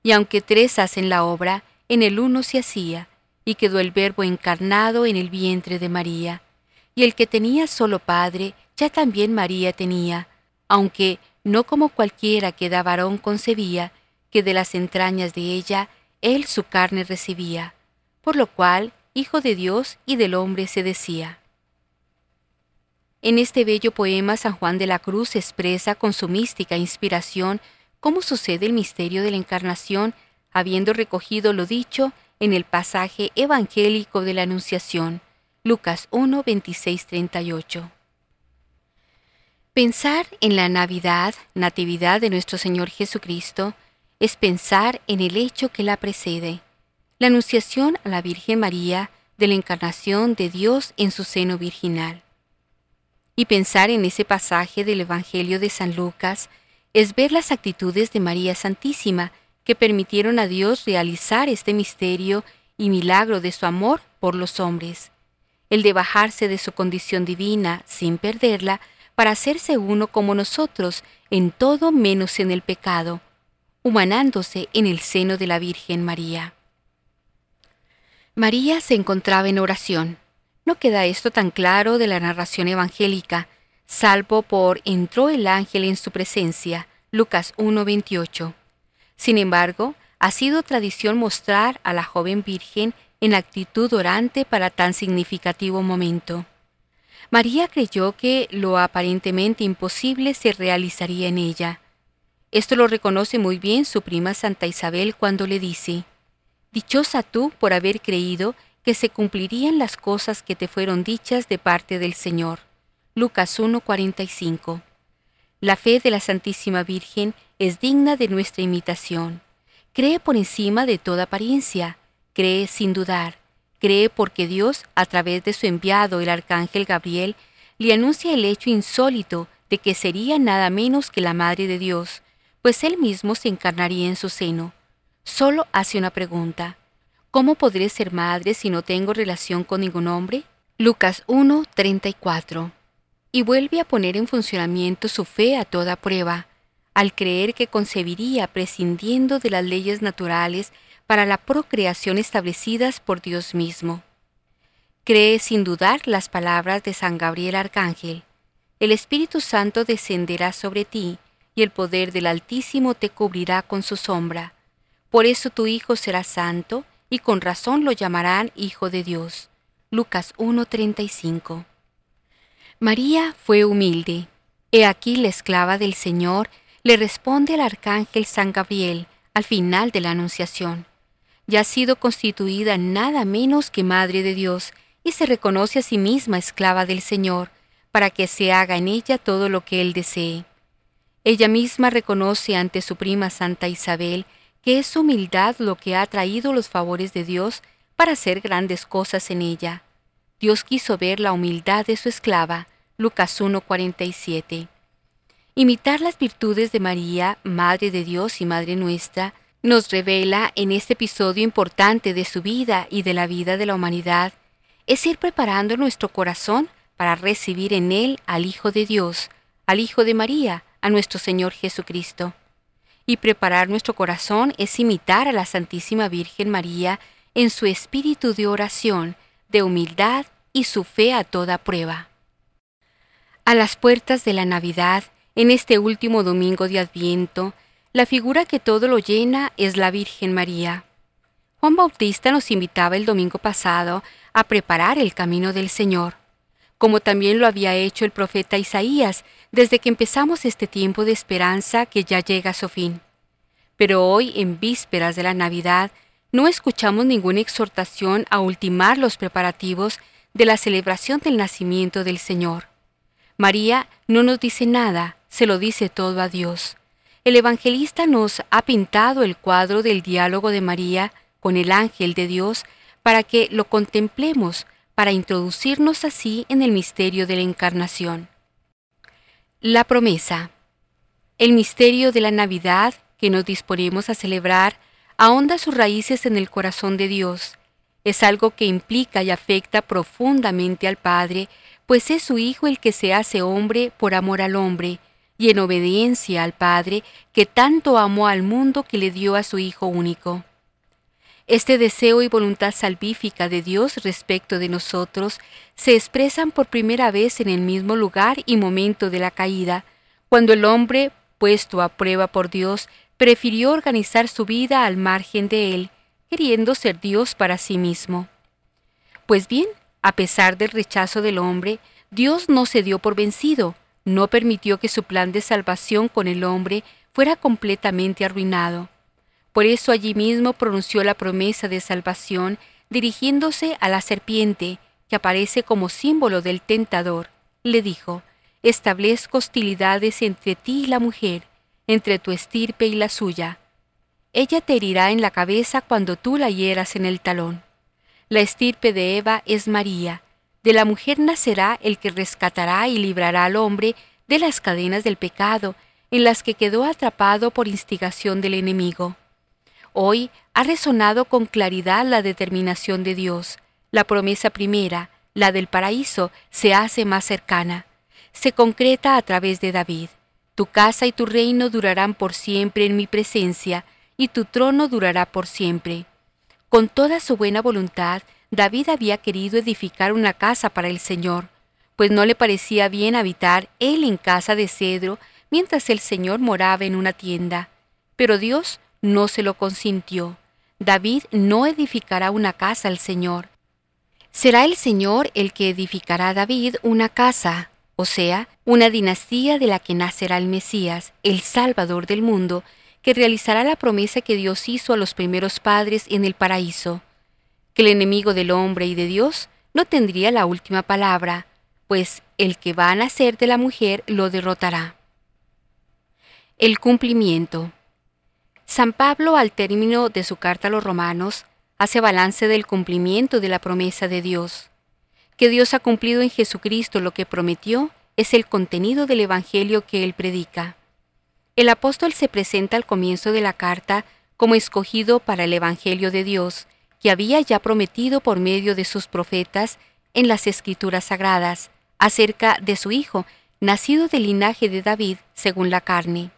Y aunque tres hacen la obra, en el uno se hacía, y quedó el Verbo encarnado en el vientre de María. Y el que tenía solo Padre, ya también María tenía, aunque no como cualquiera que da varón concebía, que de las entrañas de ella él su carne recibía, por lo cual Hijo de Dios y del hombre se decía. En este bello poema San Juan de la Cruz expresa con su mística inspiración cómo sucede el misterio de la Encarnación, habiendo recogido lo dicho en el pasaje evangélico de la Anunciación, Lucas 1, 26, 38. Pensar en la Navidad, Natividad de nuestro Señor Jesucristo, es pensar en el hecho que la precede la anunciación a la Virgen María de la encarnación de Dios en su seno virginal. Y pensar en ese pasaje del Evangelio de San Lucas es ver las actitudes de María Santísima que permitieron a Dios realizar este misterio y milagro de su amor por los hombres, el de bajarse de su condición divina sin perderla para hacerse uno como nosotros en todo menos en el pecado, humanándose en el seno de la Virgen María. María se encontraba en oración. No queda esto tan claro de la narración evangélica, salvo por entró el ángel en su presencia, Lucas 1:28. Sin embargo, ha sido tradición mostrar a la joven virgen en actitud orante para tan significativo momento. María creyó que lo aparentemente imposible se realizaría en ella. Esto lo reconoce muy bien su prima Santa Isabel cuando le dice, Dichosa tú por haber creído que se cumplirían las cosas que te fueron dichas de parte del Señor. Lucas 1:45. La fe de la Santísima Virgen es digna de nuestra imitación. Cree por encima de toda apariencia, cree sin dudar, cree porque Dios, a través de su enviado el Arcángel Gabriel, le anuncia el hecho insólito de que sería nada menos que la Madre de Dios, pues él mismo se encarnaría en su seno solo hace una pregunta. ¿Cómo podré ser madre si no tengo relación con ningún hombre? Lucas 1, 34. Y vuelve a poner en funcionamiento su fe a toda prueba, al creer que concebiría prescindiendo de las leyes naturales para la procreación establecidas por Dios mismo. Cree sin dudar las palabras de San Gabriel Arcángel. El Espíritu Santo descenderá sobre ti, y el poder del Altísimo te cubrirá con su sombra por eso tu Hijo será santo, y con razón lo llamarán Hijo de Dios. Lucas 1:35. María fue humilde. He aquí la esclava del Señor le responde al arcángel San Gabriel al final de la Anunciación. ya ha sido constituida nada menos que Madre de Dios y se reconoce a sí misma esclava del Señor, para que se haga en ella todo lo que Él desee. Ella misma reconoce ante su prima Santa Isabel que es su humildad lo que ha traído los favores de Dios para hacer grandes cosas en ella. Dios quiso ver la humildad de su esclava. Lucas 1:47. Imitar las virtudes de María, Madre de Dios y Madre nuestra, nos revela en este episodio importante de su vida y de la vida de la humanidad, es ir preparando nuestro corazón para recibir en él al Hijo de Dios, al Hijo de María, a nuestro Señor Jesucristo. Y preparar nuestro corazón es imitar a la Santísima Virgen María en su espíritu de oración, de humildad y su fe a toda prueba. A las puertas de la Navidad, en este último domingo de Adviento, la figura que todo lo llena es la Virgen María. Juan Bautista nos invitaba el domingo pasado a preparar el camino del Señor, como también lo había hecho el profeta Isaías desde que empezamos este tiempo de esperanza que ya llega a su fin. Pero hoy, en vísperas de la Navidad, no escuchamos ninguna exhortación a ultimar los preparativos de la celebración del nacimiento del Señor. María no nos dice nada, se lo dice todo a Dios. El evangelista nos ha pintado el cuadro del diálogo de María con el ángel de Dios para que lo contemplemos, para introducirnos así en el misterio de la encarnación. La promesa. El misterio de la Navidad que nos disponemos a celebrar ahonda sus raíces en el corazón de Dios. Es algo que implica y afecta profundamente al Padre, pues es su Hijo el que se hace hombre por amor al hombre, y en obediencia al Padre, que tanto amó al mundo que le dio a su Hijo único. Este deseo y voluntad salvífica de Dios respecto de nosotros se expresan por primera vez en el mismo lugar y momento de la caída, cuando el hombre, puesto a prueba por Dios, prefirió organizar su vida al margen de él, queriendo ser Dios para sí mismo. Pues bien, a pesar del rechazo del hombre, Dios no se dio por vencido, no permitió que su plan de salvación con el hombre fuera completamente arruinado. Por eso allí mismo pronunció la promesa de salvación dirigiéndose a la serpiente, que aparece como símbolo del tentador. Le dijo, Establezco hostilidades entre ti y la mujer, entre tu estirpe y la suya. Ella te herirá en la cabeza cuando tú la hieras en el talón. La estirpe de Eva es María, de la mujer nacerá el que rescatará y librará al hombre de las cadenas del pecado en las que quedó atrapado por instigación del enemigo. Hoy ha resonado con claridad la determinación de Dios. La promesa primera, la del paraíso, se hace más cercana. Se concreta a través de David. Tu casa y tu reino durarán por siempre en mi presencia, y tu trono durará por siempre. Con toda su buena voluntad, David había querido edificar una casa para el Señor, pues no le parecía bien habitar él en casa de cedro mientras el Señor moraba en una tienda. Pero Dios no se lo consintió. David no edificará una casa al Señor. Será el Señor el que edificará a David una casa, o sea, una dinastía de la que nacerá el Mesías, el Salvador del mundo, que realizará la promesa que Dios hizo a los primeros padres en el paraíso que el enemigo del hombre y de Dios no tendría la última palabra, pues el que va a nacer de la mujer lo derrotará. El cumplimiento. San Pablo, al término de su carta a los romanos, hace balance del cumplimiento de la promesa de Dios. Que Dios ha cumplido en Jesucristo lo que prometió es el contenido del Evangelio que él predica. El apóstol se presenta al comienzo de la carta como escogido para el Evangelio de Dios, que había ya prometido por medio de sus profetas en las escrituras sagradas acerca de su Hijo, nacido del linaje de David según la carne.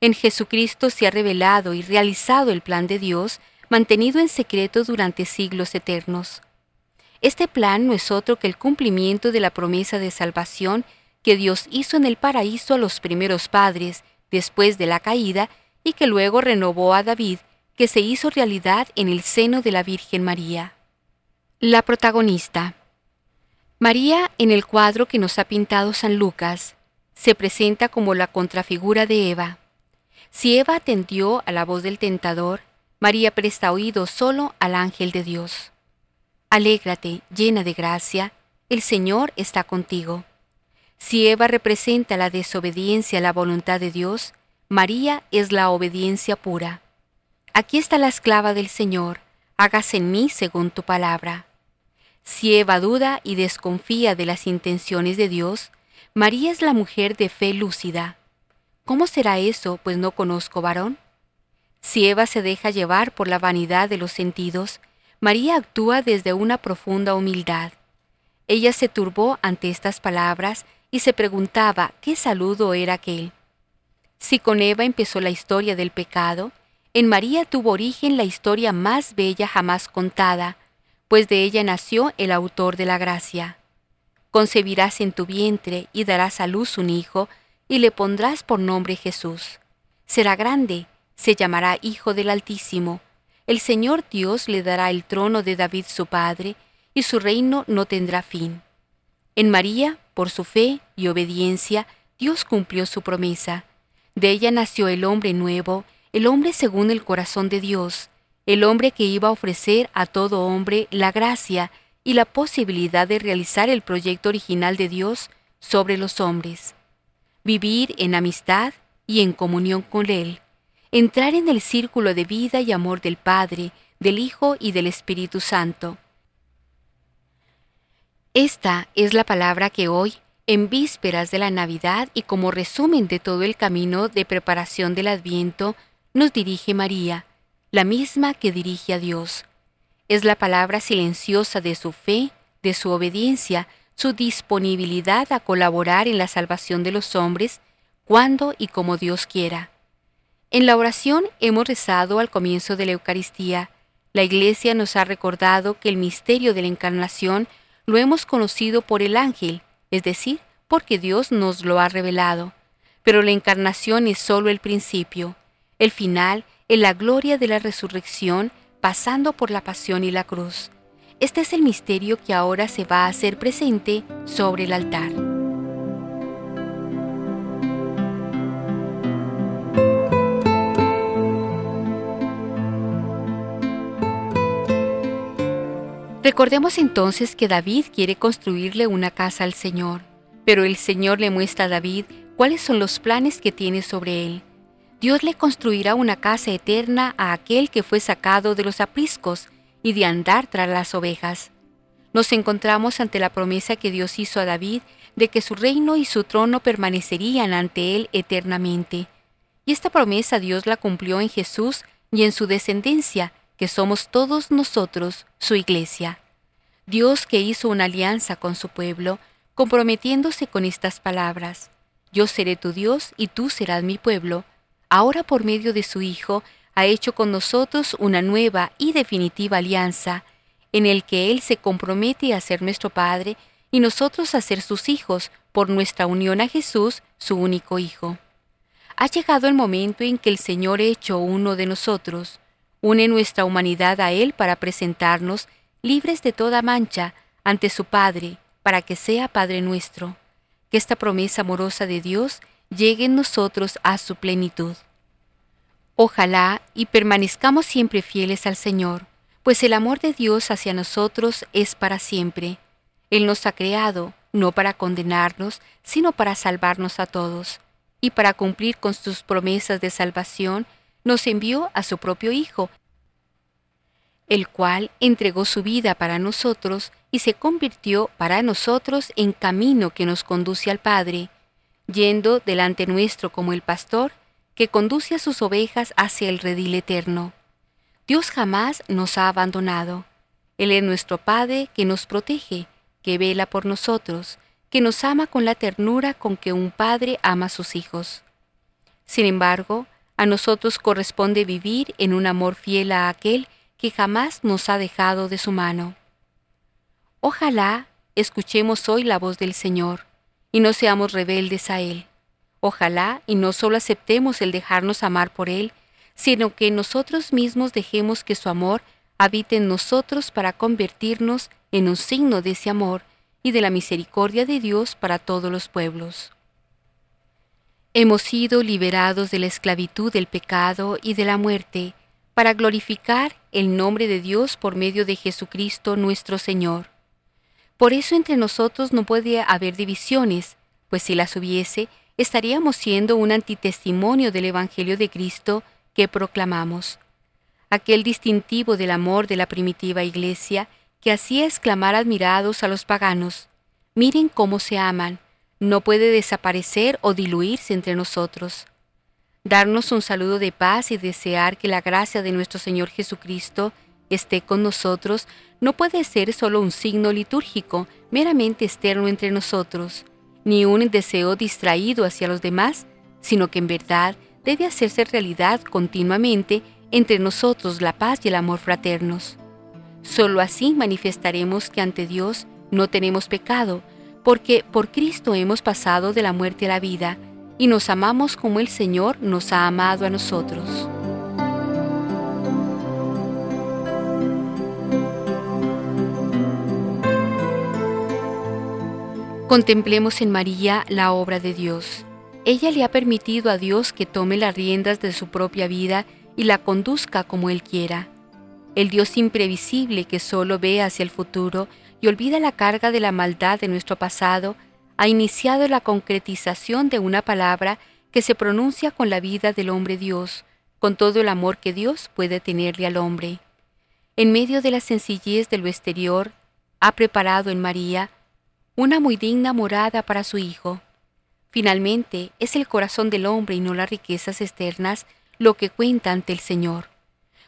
En Jesucristo se ha revelado y realizado el plan de Dios, mantenido en secreto durante siglos eternos. Este plan no es otro que el cumplimiento de la promesa de salvación que Dios hizo en el paraíso a los primeros padres después de la caída y que luego renovó a David que se hizo realidad en el seno de la Virgen María. La protagonista. María, en el cuadro que nos ha pintado San Lucas, se presenta como la contrafigura de Eva. Si Eva atendió a la voz del tentador, María presta oído solo al ángel de Dios. Alégrate, llena de gracia, el Señor está contigo. Si Eva representa la desobediencia a la voluntad de Dios, María es la obediencia pura. Aquí está la esclava del Señor, hágase en mí según tu palabra. Si Eva duda y desconfía de las intenciones de Dios, María es la mujer de fe lúcida. ¿Cómo será eso, pues no conozco varón? Si Eva se deja llevar por la vanidad de los sentidos, María actúa desde una profunda humildad. Ella se turbó ante estas palabras y se preguntaba qué saludo era aquel. Si con Eva empezó la historia del pecado, en María tuvo origen la historia más bella jamás contada, pues de ella nació el autor de la gracia. Concebirás en tu vientre y darás a luz un hijo, y le pondrás por nombre Jesús. Será grande, se llamará Hijo del Altísimo. El Señor Dios le dará el trono de David su padre, y su reino no tendrá fin. En María, por su fe y obediencia, Dios cumplió su promesa. De ella nació el hombre nuevo, el hombre según el corazón de Dios, el hombre que iba a ofrecer a todo hombre la gracia y la posibilidad de realizar el proyecto original de Dios sobre los hombres. Vivir en amistad y en comunión con Él, entrar en el círculo de vida y amor del Padre, del Hijo y del Espíritu Santo. Esta es la palabra que hoy, en vísperas de la Navidad y como resumen de todo el camino de preparación del Adviento, nos dirige María, la misma que dirige a Dios. Es la palabra silenciosa de su fe, de su obediencia, su disponibilidad a colaborar en la salvación de los hombres, cuando y como Dios quiera. En la oración hemos rezado al comienzo de la Eucaristía. La Iglesia nos ha recordado que el misterio de la Encarnación lo hemos conocido por el ángel, es decir, porque Dios nos lo ha revelado. Pero la Encarnación es solo el principio. El final es la gloria de la resurrección pasando por la pasión y la cruz. Este es el misterio que ahora se va a hacer presente sobre el altar. Recordemos entonces que David quiere construirle una casa al Señor, pero el Señor le muestra a David cuáles son los planes que tiene sobre él. Dios le construirá una casa eterna a aquel que fue sacado de los apriscos y de andar tras las ovejas. Nos encontramos ante la promesa que Dios hizo a David de que su reino y su trono permanecerían ante él eternamente. Y esta promesa Dios la cumplió en Jesús y en su descendencia, que somos todos nosotros su iglesia. Dios que hizo una alianza con su pueblo, comprometiéndose con estas palabras, Yo seré tu Dios y tú serás mi pueblo, ahora por medio de su Hijo, ha hecho con nosotros una nueva y definitiva alianza, en el que Él se compromete a ser nuestro Padre y nosotros a ser sus hijos por nuestra unión a Jesús, su único Hijo. Ha llegado el momento en que el Señor hecho uno de nosotros, une nuestra humanidad a Él para presentarnos libres de toda mancha ante su Padre, para que sea Padre nuestro. Que esta promesa amorosa de Dios llegue en nosotros a su plenitud. Ojalá y permanezcamos siempre fieles al Señor, pues el amor de Dios hacia nosotros es para siempre. Él nos ha creado, no para condenarnos, sino para salvarnos a todos, y para cumplir con sus promesas de salvación, nos envió a su propio Hijo, el cual entregó su vida para nosotros y se convirtió para nosotros en camino que nos conduce al Padre, yendo delante nuestro como el pastor que conduce a sus ovejas hacia el redil eterno. Dios jamás nos ha abandonado. Él es nuestro Padre que nos protege, que vela por nosotros, que nos ama con la ternura con que un padre ama a sus hijos. Sin embargo, a nosotros corresponde vivir en un amor fiel a aquel que jamás nos ha dejado de su mano. Ojalá escuchemos hoy la voz del Señor y no seamos rebeldes a Él. Ojalá y no solo aceptemos el dejarnos amar por Él, sino que nosotros mismos dejemos que su amor habite en nosotros para convertirnos en un signo de ese amor y de la misericordia de Dios para todos los pueblos. Hemos sido liberados de la esclavitud del pecado y de la muerte, para glorificar el nombre de Dios por medio de Jesucristo nuestro Señor. Por eso entre nosotros no puede haber divisiones, pues si las hubiese, estaríamos siendo un antitestimonio del Evangelio de Cristo que proclamamos. Aquel distintivo del amor de la primitiva iglesia que hacía exclamar admirados a los paganos, miren cómo se aman, no puede desaparecer o diluirse entre nosotros. Darnos un saludo de paz y desear que la gracia de nuestro Señor Jesucristo esté con nosotros no puede ser solo un signo litúrgico meramente externo entre nosotros, ni un deseo distraído hacia los demás, sino que en verdad debe hacerse realidad continuamente entre nosotros la paz y el amor fraternos. Solo así manifestaremos que ante Dios no tenemos pecado, porque por Cristo hemos pasado de la muerte a la vida, y nos amamos como el Señor nos ha amado a nosotros. Contemplemos en María la obra de Dios. Ella le ha permitido a Dios que tome las riendas de su propia vida y la conduzca como Él quiera. El Dios imprevisible que solo ve hacia el futuro y olvida la carga de la maldad de nuestro pasado, ha iniciado la concretización de una palabra que se pronuncia con la vida del hombre Dios, con todo el amor que Dios puede tenerle al hombre. En medio de la sencillez de lo exterior, ha preparado en María una muy digna morada para su Hijo. Finalmente, es el corazón del hombre y no las riquezas externas lo que cuenta ante el Señor.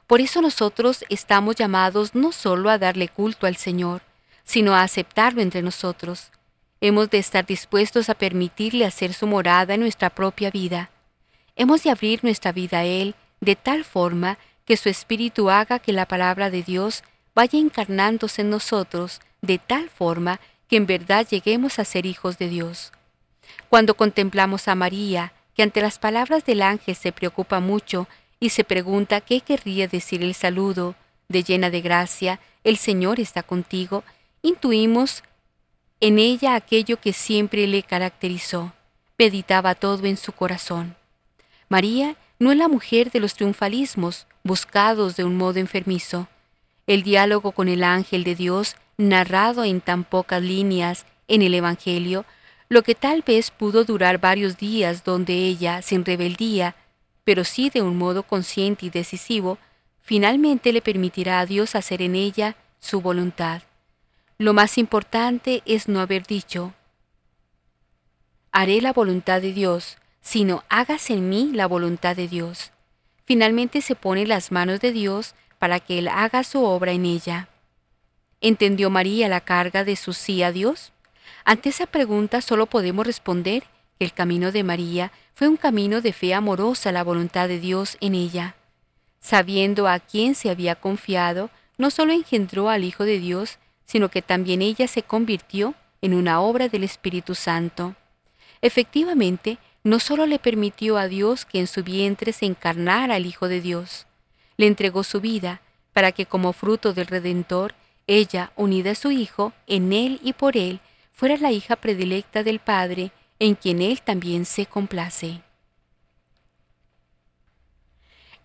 Por eso nosotros estamos llamados no solo a darle culto al Señor, sino a aceptarlo entre nosotros. Hemos de estar dispuestos a permitirle hacer su morada en nuestra propia vida. Hemos de abrir nuestra vida a Él de tal forma que su Espíritu haga que la palabra de Dios vaya encarnándose en nosotros de tal forma que en verdad lleguemos a ser hijos de Dios. Cuando contemplamos a María, que ante las palabras del ángel se preocupa mucho y se pregunta qué querría decir el saludo, de llena de gracia, el Señor está contigo, intuimos en ella aquello que siempre le caracterizó, meditaba todo en su corazón. María no es la mujer de los triunfalismos buscados de un modo enfermizo. El diálogo con el ángel de Dios narrado en tan pocas líneas en el Evangelio, lo que tal vez pudo durar varios días donde ella, sin rebeldía, pero sí de un modo consciente y decisivo, finalmente le permitirá a Dios hacer en ella su voluntad. Lo más importante es no haber dicho, haré la voluntad de Dios, sino hágase en mí la voluntad de Dios. Finalmente se pone las manos de Dios para que Él haga su obra en ella. ¿Entendió María la carga de su sí a Dios? Ante esa pregunta solo podemos responder que el camino de María fue un camino de fe amorosa a la voluntad de Dios en ella. Sabiendo a quién se había confiado, no solo engendró al Hijo de Dios, sino que también ella se convirtió en una obra del Espíritu Santo. Efectivamente, no solo le permitió a Dios que en su vientre se encarnara el Hijo de Dios, le entregó su vida para que como fruto del Redentor ella, unida a su Hijo, en Él y por Él, fuera la hija predilecta del Padre, en quien Él también se complace.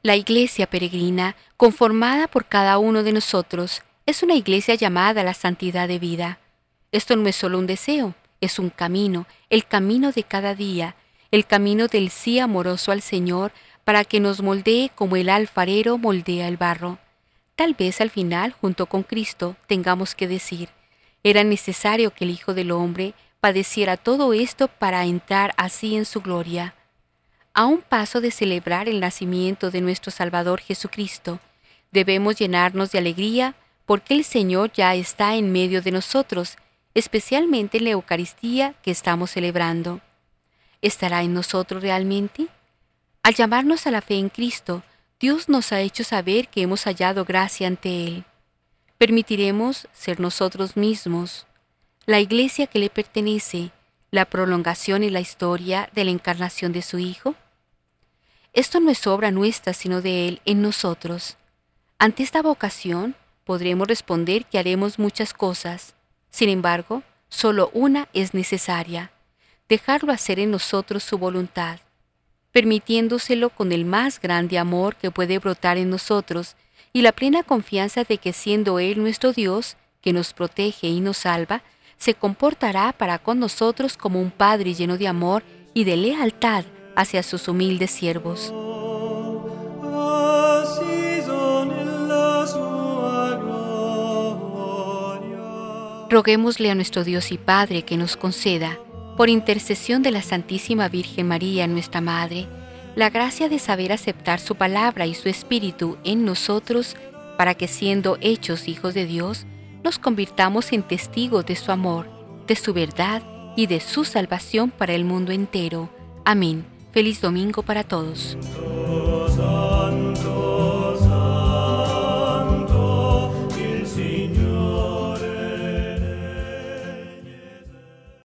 La iglesia peregrina, conformada por cada uno de nosotros, es una iglesia llamada a la santidad de vida. Esto no es solo un deseo, es un camino, el camino de cada día, el camino del sí amoroso al Señor para que nos moldee como el alfarero moldea el barro. Tal vez al final, junto con Cristo, tengamos que decir, era necesario que el Hijo del Hombre padeciera todo esto para entrar así en su gloria. A un paso de celebrar el nacimiento de nuestro Salvador Jesucristo, debemos llenarnos de alegría porque el Señor ya está en medio de nosotros, especialmente en la Eucaristía que estamos celebrando. ¿Estará en nosotros realmente? Al llamarnos a la fe en Cristo, Dios nos ha hecho saber que hemos hallado gracia ante Él. Permitiremos ser nosotros mismos, la iglesia que le pertenece, la prolongación y la historia de la encarnación de su Hijo. Esto no es obra nuestra, sino de Él en nosotros. Ante esta vocación podremos responder que haremos muchas cosas. Sin embargo, solo una es necesaria, dejarlo hacer en nosotros su voluntad permitiéndoselo con el más grande amor que puede brotar en nosotros y la plena confianza de que siendo Él nuestro Dios, que nos protege y nos salva, se comportará para con nosotros como un Padre lleno de amor y de lealtad hacia sus humildes siervos. Roguémosle a nuestro Dios y Padre que nos conceda, por intercesión de la Santísima Virgen María, nuestra Madre, la gracia de saber aceptar su palabra y su espíritu en nosotros, para que siendo hechos hijos de Dios, nos convirtamos en testigos de su amor, de su verdad y de su salvación para el mundo entero. Amén. Feliz domingo para todos.